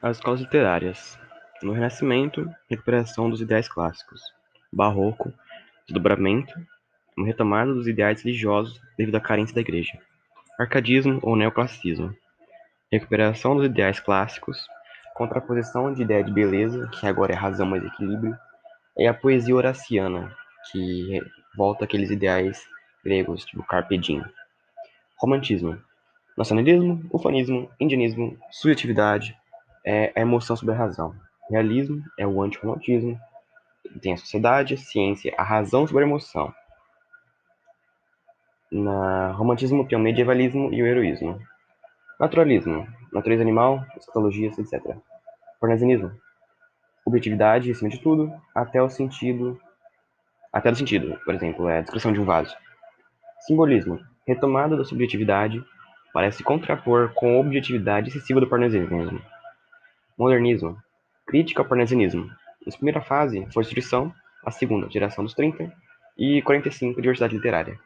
As escolas literárias. No Renascimento, recuperação dos ideais clássicos. Barroco, desdobramento, uma retomada dos ideais religiosos devido à carência da igreja. Arcadismo ou neoclassicismo. Recuperação dos ideais clássicos, contraposição de ideia de beleza, que agora é razão mais equilíbrio, e a poesia horaciana, que volta àqueles ideais gregos, tipo carpe diem. Romantismo. Nacionalismo, ufanismo, indianismo, subjetividade, é a emoção sobre a razão. Realismo é o antirromantismo, tem a sociedade, a ciência, a razão sobre a emoção. Na romantismo tem o medievalismo e o heroísmo. Naturalismo, natureza animal, escatologias, etc. Parnasianismo, objetividade acima de tudo, até o sentido, até o sentido, por exemplo, é a descrição de um vaso. Simbolismo, retomada da subjetividade, parece contrapor com a objetividade excessiva do parnasianismo. Modernismo, crítica ao parnasianismo. Na primeira fase, foi a instituição, a segunda, geração dos 30, e 45, diversidade literária.